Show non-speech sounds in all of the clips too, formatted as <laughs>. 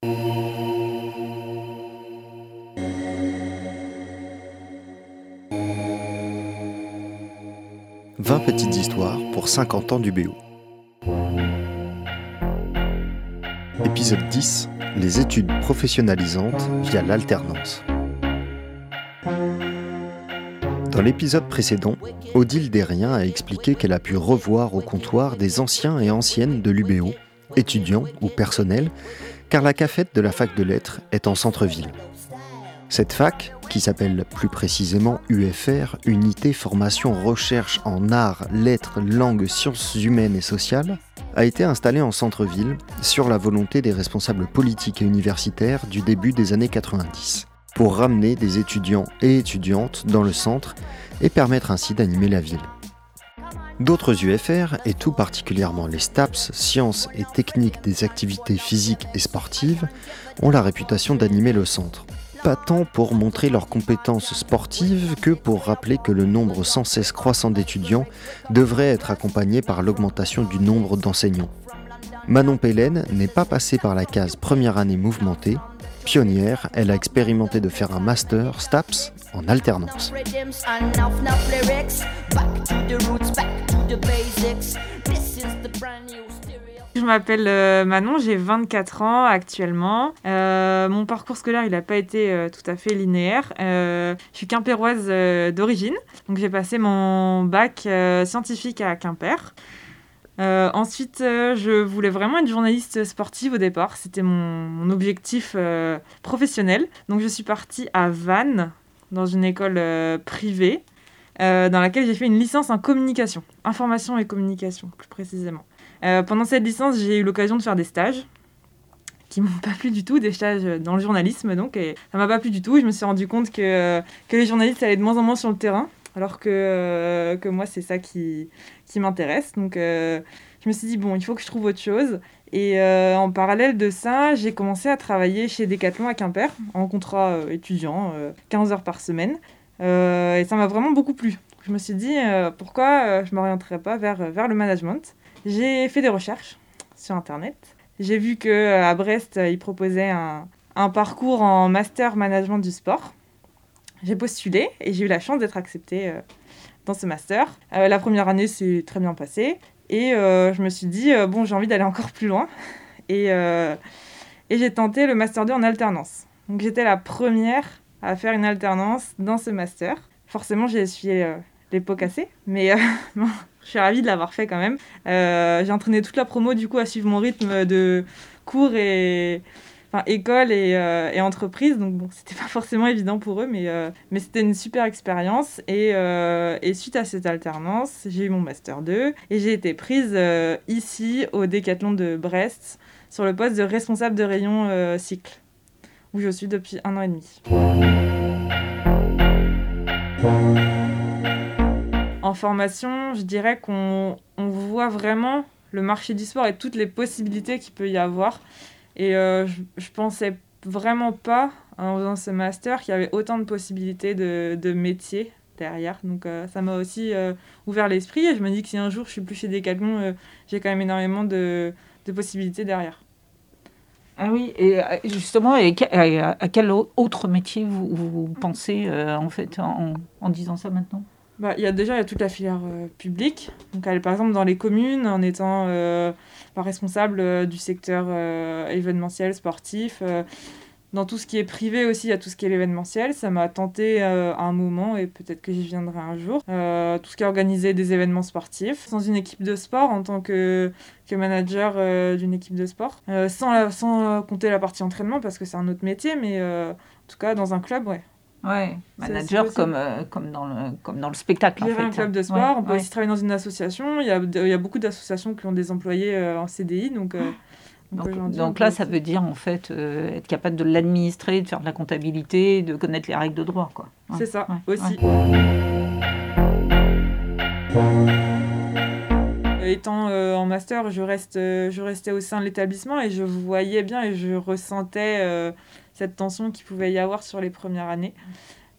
20 petites histoires pour 50 ans du BO. Épisode 10 Les études professionnalisantes via l'alternance. Dans l'épisode précédent, Odile Derrien a expliqué qu'elle a pu revoir au comptoir des anciens et anciennes de l'UBO, étudiants ou personnels, car la cafette de la fac de lettres est en centre-ville. Cette fac, qui s'appelle plus précisément UFR, Unité Formation Recherche en Arts, Lettres, Langues, Sciences Humaines et Sociales, a été installée en centre-ville sur la volonté des responsables politiques et universitaires du début des années 90, pour ramener des étudiants et étudiantes dans le centre et permettre ainsi d'animer la ville. D'autres UFR, et tout particulièrement les STAPS, sciences et techniques des activités physiques et sportives, ont la réputation d'animer le centre. Pas tant pour montrer leurs compétences sportives que pour rappeler que le nombre sans cesse croissant d'étudiants devrait être accompagné par l'augmentation du nombre d'enseignants. Manon Pélène n'est pas passée par la case première année mouvementée. Pionnière, elle a expérimenté de faire un master STAPS en alternance. Je m'appelle euh, Manon, j'ai 24 ans actuellement. Euh, mon parcours scolaire, il n'a pas été euh, tout à fait linéaire. je suis quimpéroise d'origine, donc j'ai passé mon bac scientifique à Quimper. ensuite, je voulais vraiment être journaliste sportive au départ. C'était mon, mon, objectif professionnel. Donc, je suis partie à Vannes, dans une école privée. Euh, dans laquelle j'ai fait une licence en communication, information et communication plus précisément. Euh, pendant cette licence, j'ai eu l'occasion de faire des stages qui m'ont <laughs> pas plu du tout, des stages dans le journalisme donc, et ça m'a pas plu du tout. Je me suis rendu compte que, que les journalistes allaient de moins en moins sur le terrain, alors que, euh, que moi c'est ça qui, qui m'intéresse. Donc je me suis dit, bon, il faut que je trouve autre chose. Et en parallèle de ça, j'ai commencé à travailler chez Decathlon à Quimper, en contrat étudiant, 15 heures par semaine. Euh, et ça m'a vraiment beaucoup plu. Je me suis dit, euh, pourquoi euh, je ne m'orienterais pas vers, vers le management? J'ai fait des recherches sur Internet. J'ai vu qu'à Brest, ils proposaient un, un parcours en master management du sport. J'ai postulé et j'ai eu la chance d'être acceptée dans ce master. la première année s'est très bien passée et je me suis dit, bon, j'ai envie d'aller encore plus loin. <laughs> Et, et j'ai tenté le master 2 en alternance. Donc j'étais la première à faire une alternance dans ce master. Forcément, j'ai essuyé euh, les pots cassés, mais euh, <laughs> je suis ravie de l'avoir fait quand même. Euh, j'ai entraîné toute la promo du coup à suivre mon rythme de cours et enfin, école et, et, entreprise. Donc bon, c'était pas forcément évident pour eux, mais, mais c'était une super expérience. Et, et, suite à cette alternance, j'ai eu mon master 2 et j'ai été prise ici au Décathlon de Brest sur le poste de responsable de rayon cycle où je suis depuis un an et demi. En formation, je dirais qu'on voit vraiment le marché du sport et toutes les possibilités qu'il peut y avoir. Et euh, je, je, pensais vraiment pas, en faisant ce master, qu'il y avait autant de possibilités de, de métiers derrière. Donc euh, ça m'a aussi euh, ouvert l'esprit et je me dis que si un jour je suis plus chez Decathlon, j'ai quand même énormément de, de possibilités derrière. Ah oui, et euh, justement, à quel autre métier vous, pensez euh, en fait en, disant ça maintenant? Bah, il y a déjà il y a toute la filière euh, publique. Donc, par exemple, dans les communes, en étant responsable du secteur événementiel, sportif, dans tout ce qui est privé aussi, il y a tout ce qui est l'événementiel. Ça m'a tenté euh, à un moment et peut-être que j'y viendrai un jour. Euh, tout ce qui est organisé des événements sportifs, dans une équipe de sport en tant que, que manager euh, d'une équipe de sport. sans, sans compter la partie entraînement parce que c'est un autre métier, mais en tout cas dans un club, ouais. Ouais, manager comme, comme, dans le, comme dans le spectacle. Gérer un club de sport, on peut aussi travailler dans une association. Il y a, il y a beaucoup d'associations qui ont des employés en CDI, donc donc, là, ça veut dire en fait euh, être capable de l'administrer, de faire de la comptabilité, de connaître les règles de droit. quoi. C'est ça, aussi. Étant euh, en master, je, reste, euh, je restais au sein de l'établissement et je voyais bien et je ressentais cette tension qu'il pouvait y avoir sur les premières années.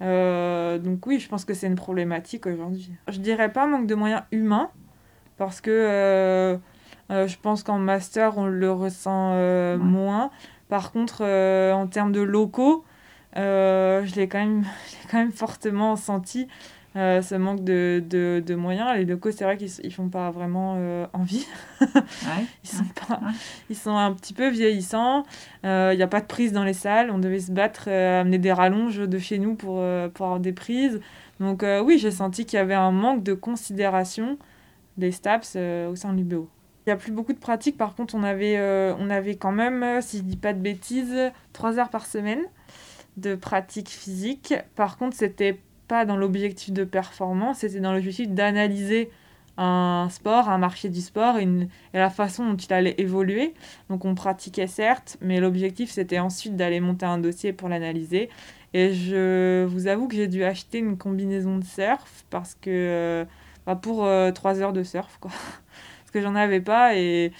donc oui, je pense que c'est une problématique aujourd'hui. Je dirais pas manque de moyens humains, parce que euh, je pense qu'en master, on le ressent euh, moins. Par contre, en termes de locaux, je l'ai quand, même, <laughs> quand même fortement senti. Euh, ce manque de, de, de, moyens. Les locaux, c'est vrai qu'ils ne font pas vraiment euh, envie. <laughs> ils, sont pas, ils sont un petit peu vieillissants. Il euh, n'y a pas de prise dans les salles. On devait se battre, amener des rallonges de chez nous pour, pour avoir des prises. Donc oui, j'ai senti qu'il y avait un manque de considération des STAPS au sein de l'UBO. Il n'y a plus beaucoup de pratiques. Par contre, on avait, on avait quand même, si je ne dis pas de bêtises, trois heures par semaine de pratique physique. Par contre, c'était pas dans l'objectif de performance, c'était dans l'objectif d'analyser un sport, un marché du sport et, la façon dont il allait évoluer. Donc on pratiquait certes, mais l'objectif c'était ensuite d'aller monter un dossier pour l'analyser. Et je vous avoue que j'ai dû acheter une combinaison de surf parce que euh, bah, pour euh, trois heures de surf quoi. <laughs> parce que j'en avais pas et,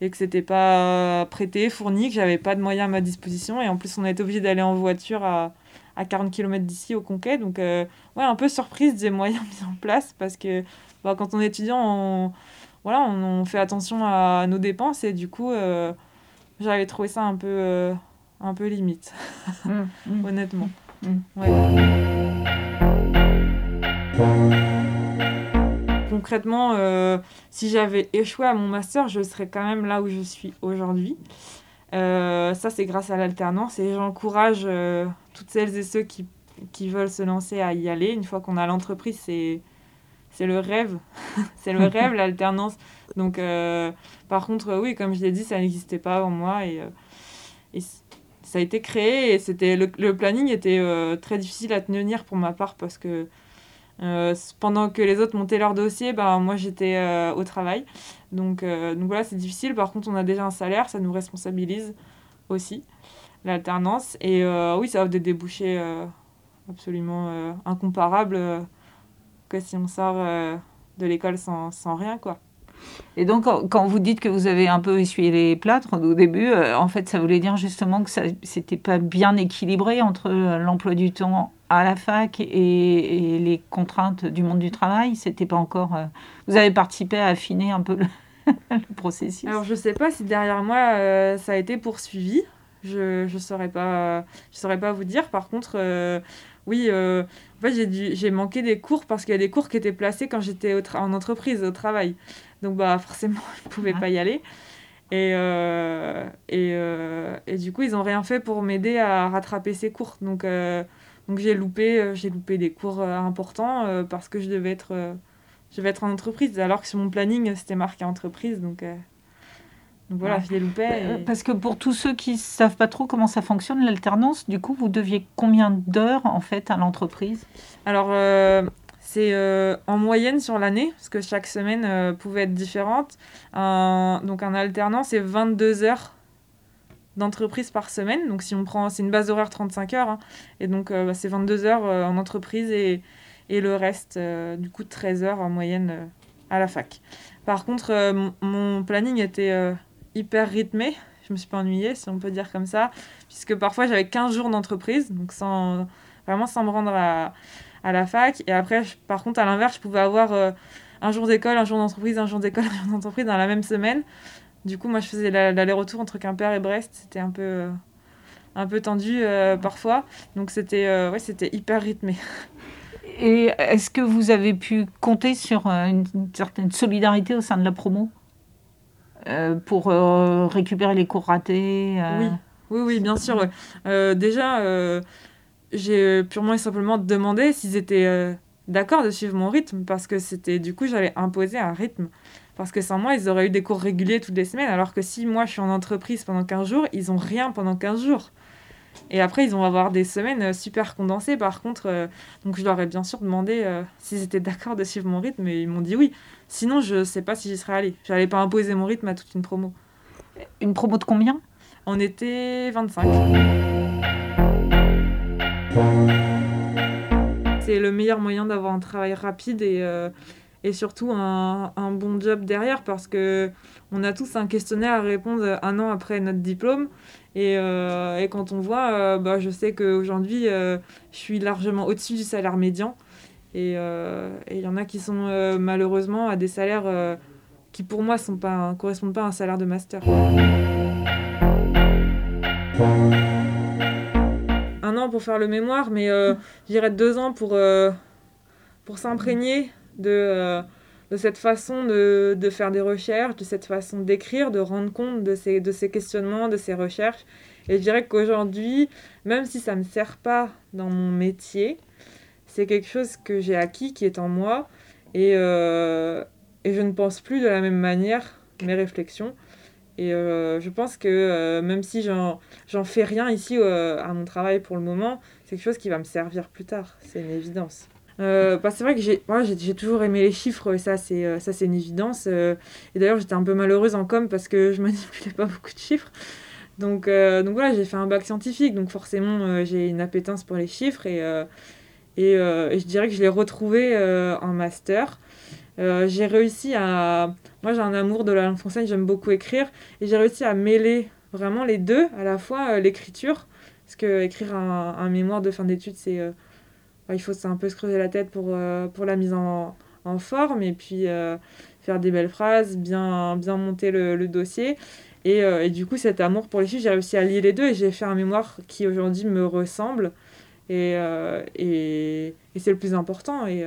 et que c'était pas prêté, fourni, que j'avais pas de moyens à ma disposition et en plus on été obligé d'aller en voiture à à 40 km d'ici au Conquet. Donc, euh, ouais, un peu surprise des moyens <laughs> mis en place parce que bah, quand on est étudiant, on, voilà, on, fait attention à nos dépenses et du coup, euh, j'avais trouvé ça un peu, euh, un peu limite, <laughs> mmh, mmh. honnêtement. Mmh. Concrètement, si j'avais échoué à mon master, je serais quand même là où je suis aujourd'hui. Ça, c'est grâce à l'alternance et j'encourage toutes celles et ceux qui, qui veulent se lancer à y aller. Une fois qu'on a l'entreprise, c'est c'est le rêve. <laughs> c'est le rêve, l'alternance. Donc, euh, par contre, oui, comme je l'ai dit, ça n'existait pas avant moi. Et, euh, ça a été créé. Et c'était le, planning était euh, très difficile à tenir pour ma part parce que pendant que les autres montaient leur dossier, bah, moi j'étais au travail. Donc, donc voilà, c'est difficile. Par contre, on a déjà un salaire, ça nous responsabilise aussi l'alternance. Et euh, oui, ça offre des débouchés euh, absolument euh, incomparables que si on sort de l'école sans, sans, rien, quoi. Et donc, quand vous dites que vous avez un peu essuyé les plâtres au début, en fait, ça voulait dire justement que ça c'était pas bien équilibré entre l'emploi du temps à la fac et, les contraintes du monde du travail? C'était pas encore. vous avez participé à affiner un peu <laughs> le processus. Alors, je sais pas si derrière moi ça a été poursuivi. Je ne saurais, pas, je saurais pas vous dire. Par contre, euh, oui, euh, en fait, j'ai manqué des cours parce qu'il y a des cours qui étaient placés quand j'étais en entreprise, au travail. Donc, bah, <laughs> forcément, je ne pouvais pas y aller. Et, euh, et, et, du coup, ils n'ont rien fait pour m'aider à rattraper ces cours. Donc, donc j'ai loupé, j'ai loupé des cours importants parce que je devais, être, je devais être en entreprise. Alors que sur mon planning, c'était marqué entreprise. Donc, donc voilà, je les euh, Parce que pour tous ceux qui ne savent pas trop comment ça fonctionne, l'alternance, du coup, vous deviez combien d'heures en fait à l'entreprise? Alors, euh, c'est euh, en moyenne sur l'année, parce que chaque semaine pouvait être différente. donc un alternant, c'est 22 heures d'entreprise par semaine. Donc si on prend, c'est une base horaire 35 heures. Hein. et donc bah, c'est 22 heures en entreprise et, et le reste, du coup, 13 heures en moyenne à la fac. Par contre, mon planning était hyper rythmé. Je me suis pas ennuyée, si on peut dire comme ça, puisque parfois j'avais 15 jours d'entreprise, donc sans, vraiment sans me rendre à, à la fac. Et après, par contre, à l'inverse, je pouvais avoir euh, un jour d'école, un jour d'entreprise, un jour d'école, <laughs> un jour d'entreprise dans la même semaine. Du coup, moi, je faisais l'aller-retour entre Quimper et Brest. C'était un peu, euh, un peu tendu euh, parfois. Donc, c'était ouais, c'était hyper rythmé. <laughs> Et est-ce que vous avez pu compter sur une certaine solidarité au sein de la promo? Euh, pour euh, récupérer les cours ratés euh? Oui, oui, oui, bien sûr. déjà, j'ai purement et simplement demandé s'ils étaient d'accord de suivre mon rythme parce que c'était du coup j'allais imposer un rythme parce que sans moi ils auraient eu des cours réguliers toutes les semaines alors que si moi je suis en entreprise pendant 15 jours ils ont rien pendant 15 jours et après ils vont avoir des semaines super condensées par contre donc je leur ai bien sûr demandé s'ils étaient d'accord de suivre mon rythme et ils m'ont dit oui Sinon, je sais pas si j'y serais allée. J'allais pas imposer mon rythme à toute une promo. Une promo de combien? On était 25. C'est le meilleur moyen d'avoir un travail rapide et, euh, et surtout un, un, bon job derrière parce que on a tous un questionnaire à répondre un an après notre diplôme. Et, euh, et quand on voit, euh, bah, je sais qu'aujourd'hui, je suis largement au-dessus du salaire médian. Euh, et il y en a qui sont euh, malheureusement à des salaires euh, qui pour moi ne correspondent pas à un salaire de master. Un an pour faire le mémoire, mais euh, j'irais deux ans pour, euh, pour s'imprégner de, euh, de cette façon de, de, faire des recherches, de cette façon d'écrire, de rendre compte de ces, de ces questionnements, de ces recherches. Et je dirais qu'aujourd'hui, même si ça ne me sert pas dans mon métier, c'est quelque chose que j'ai acquis, qui est en moi, et, euh, et je ne pense plus de la même manière mes réflexions. Et euh, je pense que euh, même si j'en fais rien ici à mon travail pour le moment, c'est quelque chose qui va me servir plus tard, c'est une évidence. Euh, bah, c'est vrai que j'ai ouais, j'ai toujours aimé les chiffres, ça c'est ça c'est une évidence. et d'ailleurs j'étais un peu malheureuse en com parce que je <laughs> manipulais pas beaucoup de chiffres. Donc, donc voilà, j'ai fait un bac scientifique, donc forcément j'ai une appétence pour les chiffres et, et, je dirais que je l'ai retrouvé en master. Euh, j'ai réussi à. Moi, j'ai un amour de la langue française, j'aime beaucoup écrire, et j'ai réussi à mêler vraiment les deux, à la fois euh, l'écriture, parce que écrire un, un mémoire de fin d'études, c'est. Euh, il faut un peu se creuser la tête pour, euh, pour la mise en, en forme, et puis euh, faire des belles phrases, bien, bien monter le, le dossier. Et, et, du coup, cet amour pour les chiffres, j'ai réussi à lier les deux, et j'ai fait un mémoire qui aujourd'hui me ressemble. Et, et, et c'est le plus important. Et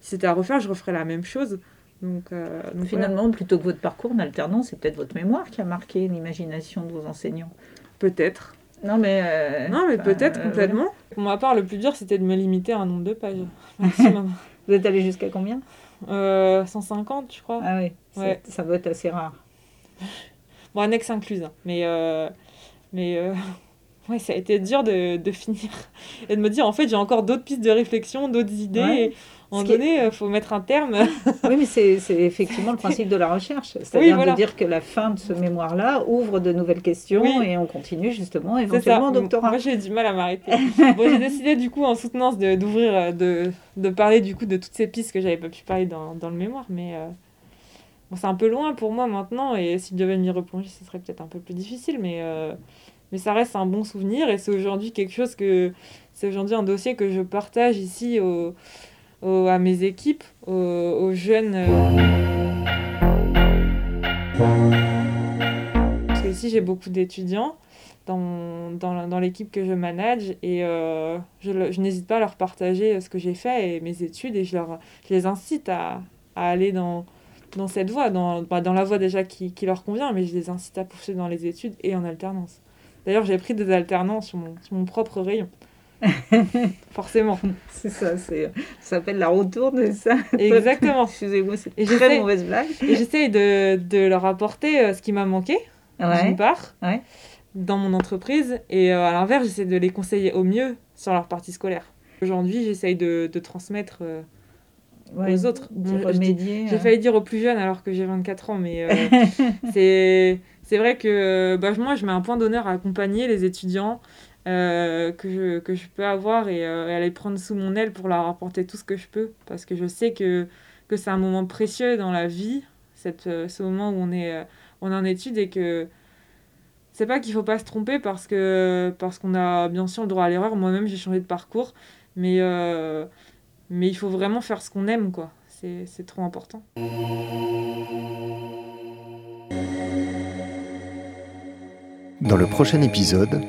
si c'était à refaire, je referais la même chose. Donc, euh, donc Finalement, voilà. plutôt que votre parcours d'alternance, c'est peut-être votre mémoire qui a marqué l'imagination de vos enseignants. Peut-être. Non, mais. Euh, non, mais peut-être euh, complètement. Voilà. Pour ma part, le plus dur, c'était de me limiter à un nombre de pages. <laughs> Maximum. Vous êtes allé jusqu'à combien? 150, je crois. Ah oui, ouais. ça doit être assez rare. Bon, annexe incluse. Hein. Mais. mais <laughs> ouais, ça a été dur de, de, finir et de me dire en fait j'ai encore d'autres pistes de réflexion, d'autres idées. Ouais. Moment donné, il est... faut mettre un terme. <laughs> oui, mais c'est <laughs> effectivement le principe de la recherche. C'est-à-dire oui, voilà. de dire que la fin de ce mémoire-là ouvre de nouvelles questions oui. et on continue justement éventuellement au doctorat. Moi, j'ai du mal à m'arrêter. <laughs> bon, j'ai décidé du coup en soutenance d'ouvrir, de, de, de, parler du coup de toutes ces pistes que j'avais pas pu parler dans, dans le mémoire, mais euh, bon, c'est un peu loin pour moi maintenant et si je devais m'y replonger, ce serait peut-être un peu plus difficile, mais... Euh, mais ça reste un bon souvenir et c'est aujourd'hui quelque chose que c'est aujourd'hui un dossier que je partage ici au, au, à mes équipes, aux, aux jeunes. Euh... Parce que ici j'ai beaucoup d'étudiants dans, dans, dans l'équipe que je manage et euh, je, je n'hésite pas à leur partager ce que j'ai fait et mes études et je, leur, je les incite à, à aller dans, dans cette voie, dans, bah, dans la voie déjà qui, qui leur convient, mais je les incite à poursuivre dans les études et en alternance. D'ailleurs, j'ai pris des alternants sur mon, sur mon propre rayon. <laughs> Forcément. C'est ça, ça s'appelle la retourne, ça? Exactement. <laughs> Excusez-moi, c'est une très mauvaise blague. Et j'essaye de, de, leur apporter euh, ce qui m'a manqué, ouais. d'une part, ouais. dans mon entreprise, et euh, à l'inverse, j'essaie de les conseiller au mieux sur leur partie scolaire. Aujourd'hui, j'essaye de, de, transmettre euh, ouais, aux autres. Bon, remédier. J'ai failli dire aux plus jeunes alors que j'ai 24 ans, mais euh, <laughs> c'est c'est vrai que bah, moi, je mets un point d'honneur à accompagner les étudiants euh, que, je, que je peux avoir et, euh, et les prendre sous mon aile pour leur apporter tout ce que je peux. Parce que je sais que, que c'est un moment précieux dans la vie, cette, ce moment où on est, on en études et que c'est pas qu'il faut pas se tromper parce que parce qu'on a bien sûr le droit à l'erreur. Moi-même, j'ai changé de parcours, mais, euh, mais il faut vraiment faire ce qu'on aime, quoi. C'est trop important. Dans le prochain épisode,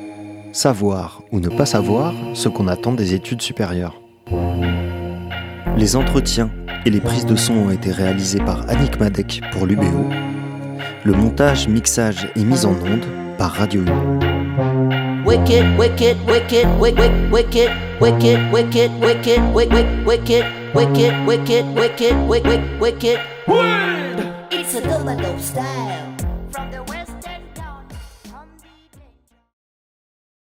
savoir ou ne pas savoir ce qu'on attend des études supérieures. Les entretiens et les prises de son ont été réalisés par Annick Madec pour l'UBO. Le montage, mixage et mise en onde par Radio U.